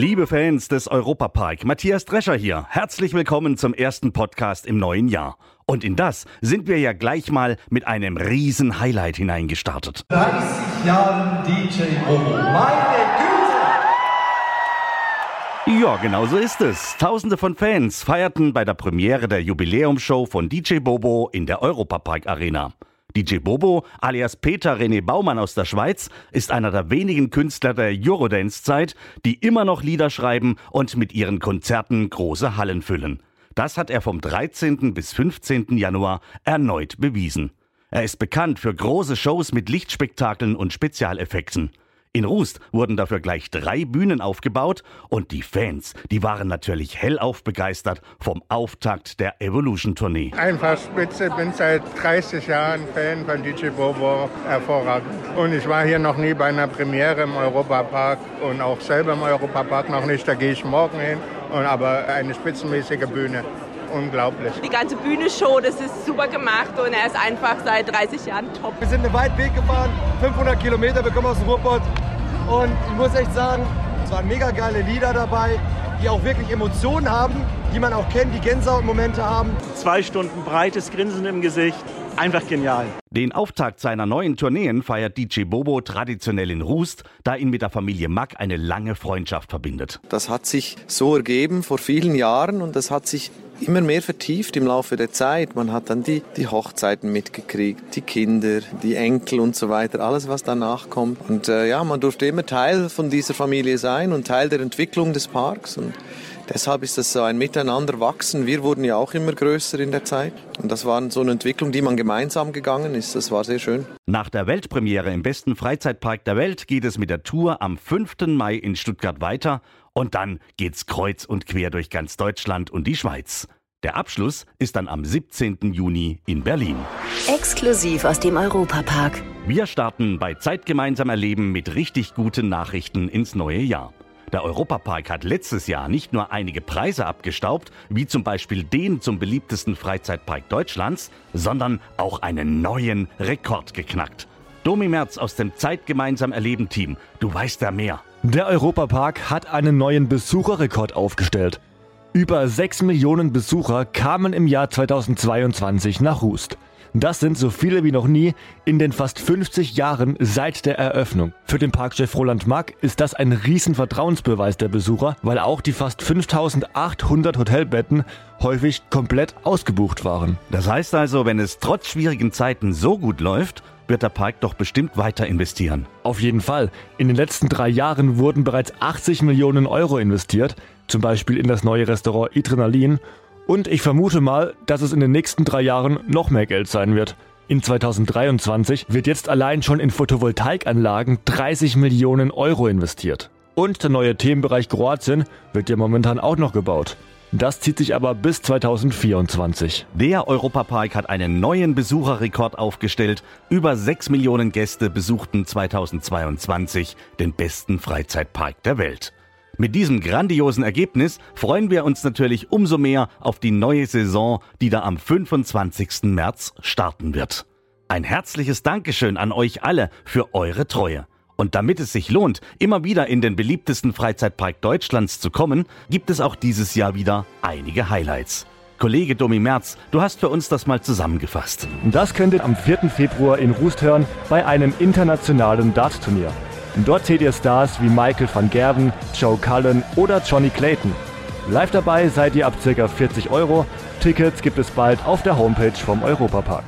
Liebe Fans des Europapark, Matthias Drescher hier. Herzlich willkommen zum ersten Podcast im neuen Jahr. Und in das sind wir ja gleich mal mit einem riesen Highlight hineingestartet. 30 Jahren DJ Bobo. Meine Güte! Ja, genau so ist es. Tausende von Fans feierten bei der Premiere der Jubiläumshow von DJ Bobo in der Europapark Arena. DJ Bobo, alias Peter René Baumann aus der Schweiz, ist einer der wenigen Künstler der Eurodance-Zeit, die immer noch Lieder schreiben und mit ihren Konzerten große Hallen füllen. Das hat er vom 13. bis 15. Januar erneut bewiesen. Er ist bekannt für große Shows mit Lichtspektakeln und Spezialeffekten. In Rust wurden dafür gleich drei Bühnen aufgebaut und die Fans, die waren natürlich hellauf begeistert vom Auftakt der Evolution-Tournee. Einfach spitze, bin seit 30 Jahren Fan von DJ Bobo, hervorragend. Und ich war hier noch nie bei einer Premiere im Europapark und auch selber im Europapark noch nicht, da gehe ich morgen hin. Und aber eine spitzenmäßige Bühne unglaublich. Die ganze Bühnenshow, das ist super gemacht und er ist einfach seit 30 Jahren top. Wir sind einen weiten Weg gefahren, 500 Kilometer, wir kommen aus dem Ruhrpott und ich muss echt sagen, es waren mega geile Lieder dabei, die auch wirklich Emotionen haben, die man auch kennt, die Gänsehautmomente haben. Zwei Stunden breites Grinsen im Gesicht. Einfach genial. Den Auftakt seiner neuen Tourneen feiert DJ Bobo traditionell in Rust, da ihn mit der Familie Mack eine lange Freundschaft verbindet. Das hat sich so ergeben vor vielen Jahren und das hat sich immer mehr vertieft im Laufe der Zeit. Man hat dann die, die Hochzeiten mitgekriegt, die Kinder, die Enkel und so weiter, alles was danach kommt. Und äh, ja, man durfte immer Teil von dieser Familie sein und Teil der Entwicklung des Parks. Und deshalb ist das so ein Miteinander wachsen. Wir wurden ja auch immer größer in der Zeit. Und das war so eine Entwicklung, die man gemeinsam gegangen ist. Das war sehr schön. Nach der Weltpremiere im besten Freizeitpark der Welt geht es mit der Tour am 5. Mai in Stuttgart weiter und dann geht's kreuz und quer durch ganz Deutschland und die Schweiz. Der Abschluss ist dann am 17. Juni in Berlin. Exklusiv aus dem Europapark. Wir starten bei Zeit gemeinsam erleben mit richtig guten Nachrichten ins neue Jahr. Der Europapark hat letztes Jahr nicht nur einige Preise abgestaubt, wie zum Beispiel den zum beliebtesten Freizeitpark Deutschlands, sondern auch einen neuen Rekord geknackt. Domi Merz aus dem Zeit gemeinsam erleben Team, du weißt ja mehr. Der Europapark hat einen neuen Besucherrekord aufgestellt. Über 6 Millionen Besucher kamen im Jahr 2022 nach Rust. Das sind so viele wie noch nie in den fast 50 Jahren seit der Eröffnung. Für den Parkchef Roland Mack ist das ein riesen Vertrauensbeweis der Besucher, weil auch die fast 5800 Hotelbetten häufig komplett ausgebucht waren. Das heißt also, wenn es trotz schwierigen Zeiten so gut läuft, wird der Park doch bestimmt weiter investieren. Auf jeden Fall. In den letzten drei Jahren wurden bereits 80 Millionen Euro investiert, zum Beispiel in das neue Restaurant Adrenalin. Und ich vermute mal, dass es in den nächsten drei Jahren noch mehr Geld sein wird. In 2023 wird jetzt allein schon in Photovoltaikanlagen 30 Millionen Euro investiert. Und der neue Themenbereich Kroatien wird ja momentan auch noch gebaut. Das zieht sich aber bis 2024. Der Europapark hat einen neuen Besucherrekord aufgestellt. Über 6 Millionen Gäste besuchten 2022 den besten Freizeitpark der Welt. Mit diesem grandiosen Ergebnis freuen wir uns natürlich umso mehr auf die neue Saison, die da am 25. März starten wird. Ein herzliches Dankeschön an euch alle für eure Treue. Und damit es sich lohnt, immer wieder in den beliebtesten Freizeitpark Deutschlands zu kommen, gibt es auch dieses Jahr wieder einige Highlights. Kollege Domi Merz, du hast für uns das mal zusammengefasst. Das könnt ihr am 4. Februar in Rust hören bei einem internationalen Dartturnier. Dort seht ihr Stars wie Michael van Gerven, Joe Cullen oder Johnny Clayton. Live dabei seid ihr ab ca. 40 Euro. Tickets gibt es bald auf der Homepage vom Europapark.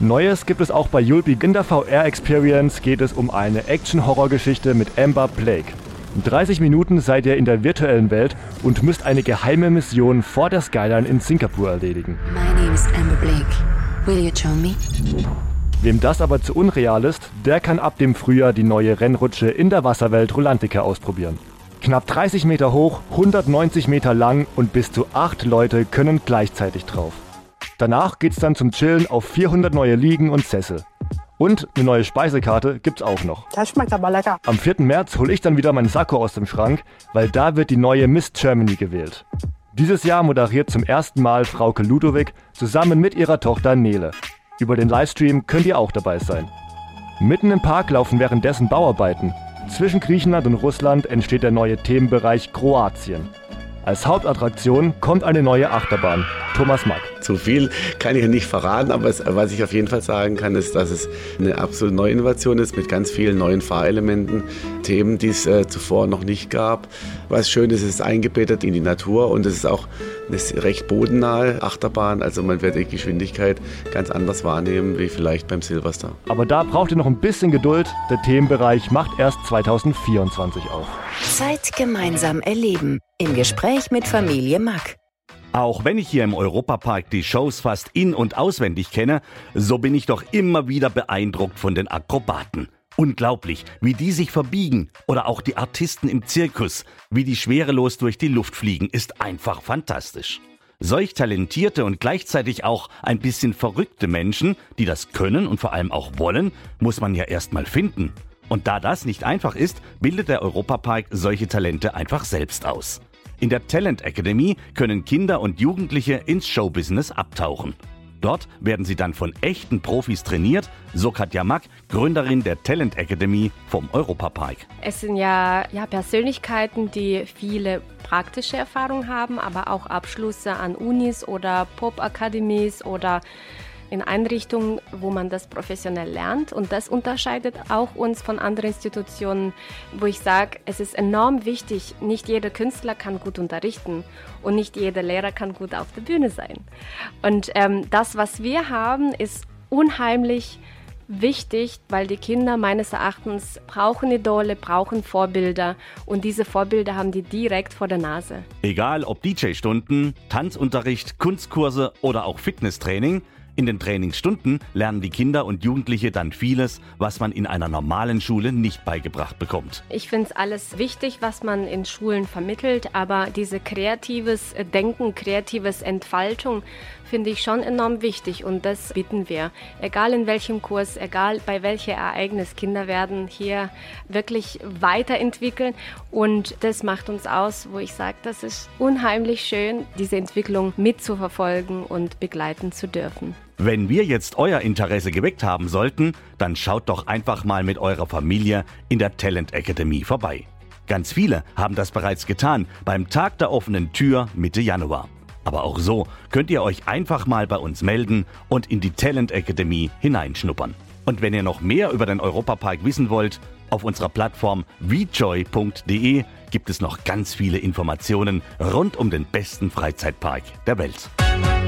Neues gibt es auch bei Yulby. In der VR Experience geht es um eine Action-Horror-Geschichte mit Amber Blake. In 30 Minuten seid ihr in der virtuellen Welt und müsst eine geheime Mission vor der Skyline in Singapur erledigen. My name is Amber Blake. Will you join me? Wem das aber zu unreal ist, der kann ab dem Frühjahr die neue Rennrutsche in der Wasserwelt Rolantica ausprobieren. Knapp 30 Meter hoch, 190 Meter lang und bis zu 8 Leute können gleichzeitig drauf. Danach geht's dann zum Chillen auf 400 neue Liegen und Sessel. Und eine neue Speisekarte gibt's auch noch. Das schmeckt aber lecker. Am 4. März hole ich dann wieder meinen Sakko aus dem Schrank, weil da wird die neue Miss Germany gewählt. Dieses Jahr moderiert zum ersten Mal Frauke Ludowig zusammen mit ihrer Tochter Nele. Über den Livestream könnt ihr auch dabei sein. Mitten im Park laufen währenddessen Bauarbeiten. Zwischen Griechenland und Russland entsteht der neue Themenbereich Kroatien. Als Hauptattraktion kommt eine neue Achterbahn. Thomas Mack. Zu viel kann ich nicht verraten, aber es, was ich auf jeden Fall sagen kann, ist, dass es eine absolute Neuinnovation ist mit ganz vielen neuen Fahrelementen, Themen, die es äh, zuvor noch nicht gab. Was schön ist, es ist eingebettet in die Natur und es ist auch eine recht bodennahe Achterbahn. Also man wird die Geschwindigkeit ganz anders wahrnehmen wie vielleicht beim Silverstar. Aber da braucht ihr noch ein bisschen Geduld. Der Themenbereich macht erst 2024 auf. Zeit gemeinsam erleben. Im Gespräch mit Familie Mack. Auch wenn ich hier im Europapark die Shows fast in- und auswendig kenne, so bin ich doch immer wieder beeindruckt von den Akrobaten. Unglaublich, wie die sich verbiegen. Oder auch die Artisten im Zirkus, wie die schwerelos durch die Luft fliegen, ist einfach fantastisch. Solch talentierte und gleichzeitig auch ein bisschen verrückte Menschen, die das können und vor allem auch wollen, muss man ja erstmal finden. Und da das nicht einfach ist, bildet der Europapark solche Talente einfach selbst aus. In der Talent Academy können Kinder und Jugendliche ins Showbusiness abtauchen. Dort werden sie dann von echten Profis trainiert, so Katja Mack, Gründerin der Talent Academy vom Europapark. Es sind ja, ja Persönlichkeiten, die viele praktische Erfahrungen haben, aber auch Abschlüsse an Unis oder Pop-Akademies oder in Einrichtungen, wo man das professionell lernt. Und das unterscheidet auch uns von anderen Institutionen, wo ich sage, es ist enorm wichtig, nicht jeder Künstler kann gut unterrichten und nicht jeder Lehrer kann gut auf der Bühne sein. Und ähm, das, was wir haben, ist unheimlich wichtig, weil die Kinder meines Erachtens brauchen Idole, brauchen Vorbilder und diese Vorbilder haben die direkt vor der Nase. Egal ob DJ-Stunden, Tanzunterricht, Kunstkurse oder auch Fitnesstraining, in den Trainingsstunden lernen die Kinder und Jugendliche dann vieles, was man in einer normalen Schule nicht beigebracht bekommt. Ich finde es alles wichtig, was man in Schulen vermittelt, aber diese kreatives Denken, kreatives Entfaltung finde ich schon enorm wichtig und das bitten wir. Egal in welchem Kurs, egal bei welchem Ereignis, Kinder werden hier wirklich weiterentwickeln und das macht uns aus, wo ich sage, das ist unheimlich schön, diese Entwicklung mitzuverfolgen und begleiten zu dürfen. Wenn wir jetzt euer Interesse geweckt haben sollten, dann schaut doch einfach mal mit eurer Familie in der Talent Academy vorbei. Ganz viele haben das bereits getan beim Tag der offenen Tür Mitte Januar. Aber auch so könnt ihr euch einfach mal bei uns melden und in die Talent Academy hineinschnuppern. Und wenn ihr noch mehr über den Europapark wissen wollt, auf unserer Plattform vjoy.de gibt es noch ganz viele Informationen rund um den besten Freizeitpark der Welt.